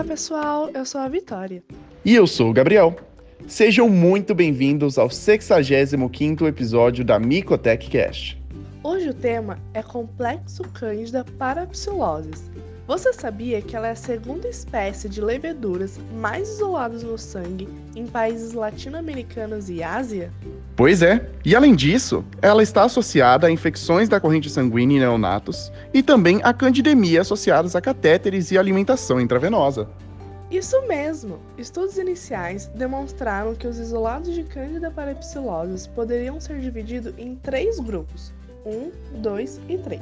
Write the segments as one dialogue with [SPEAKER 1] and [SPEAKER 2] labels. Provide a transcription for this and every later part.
[SPEAKER 1] Olá, pessoal. Eu sou a Vitória.
[SPEAKER 2] E eu sou o Gabriel. Sejam muito bem-vindos ao 65º episódio da Micotech Cast.
[SPEAKER 1] Hoje o tema é Complexo Cândida parapsilosis. Você sabia que ela é a segunda espécie de leveduras mais isoladas no sangue em países latino-americanos e Ásia?
[SPEAKER 2] Pois é, e além disso, ela está associada a infecções da corrente sanguínea em neonatos e também a candidemia associadas a catéteres e alimentação intravenosa.
[SPEAKER 1] Isso mesmo! Estudos iniciais demonstraram que os isolados de Candida parapsilosis poderiam ser divididos em três grupos: 1, 2 e 3.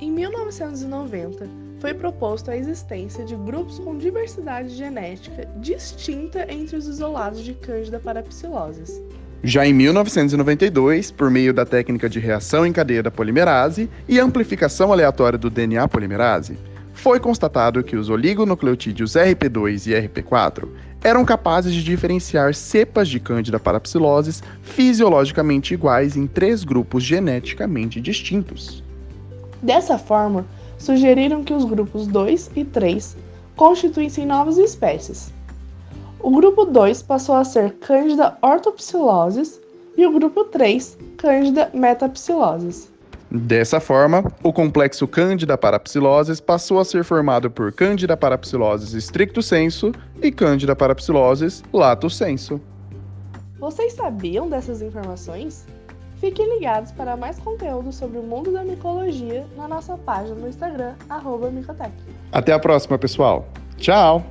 [SPEAKER 1] Em 1990, foi proposto a existência de grupos com diversidade genética distinta entre os isolados de Candida parapsilosis.
[SPEAKER 2] Já em 1992, por meio da técnica de reação em cadeia da polimerase e amplificação aleatória do DNA polimerase, foi constatado que os oligonucleotídeos RP2 e RP4 eram capazes de diferenciar cepas de Candida parapsilosis fisiologicamente iguais em três grupos geneticamente distintos.
[SPEAKER 1] Dessa forma, sugeriram que os grupos 2 e 3 constituíssem novas espécies. O grupo 2 passou a ser Candida orthopsilosis e o grupo 3, Candida metapsilosis.
[SPEAKER 2] Dessa forma, o complexo Cândida parapsilosis passou a ser formado por Cândida parapsilosis stricto sensu e Cândida parapsilosis lato sensu.
[SPEAKER 1] Vocês sabiam dessas informações? Fiquem ligados para mais conteúdo sobre o mundo da micologia na nossa página no Instagram, arroba Micotech.
[SPEAKER 2] Até a próxima, pessoal. Tchau!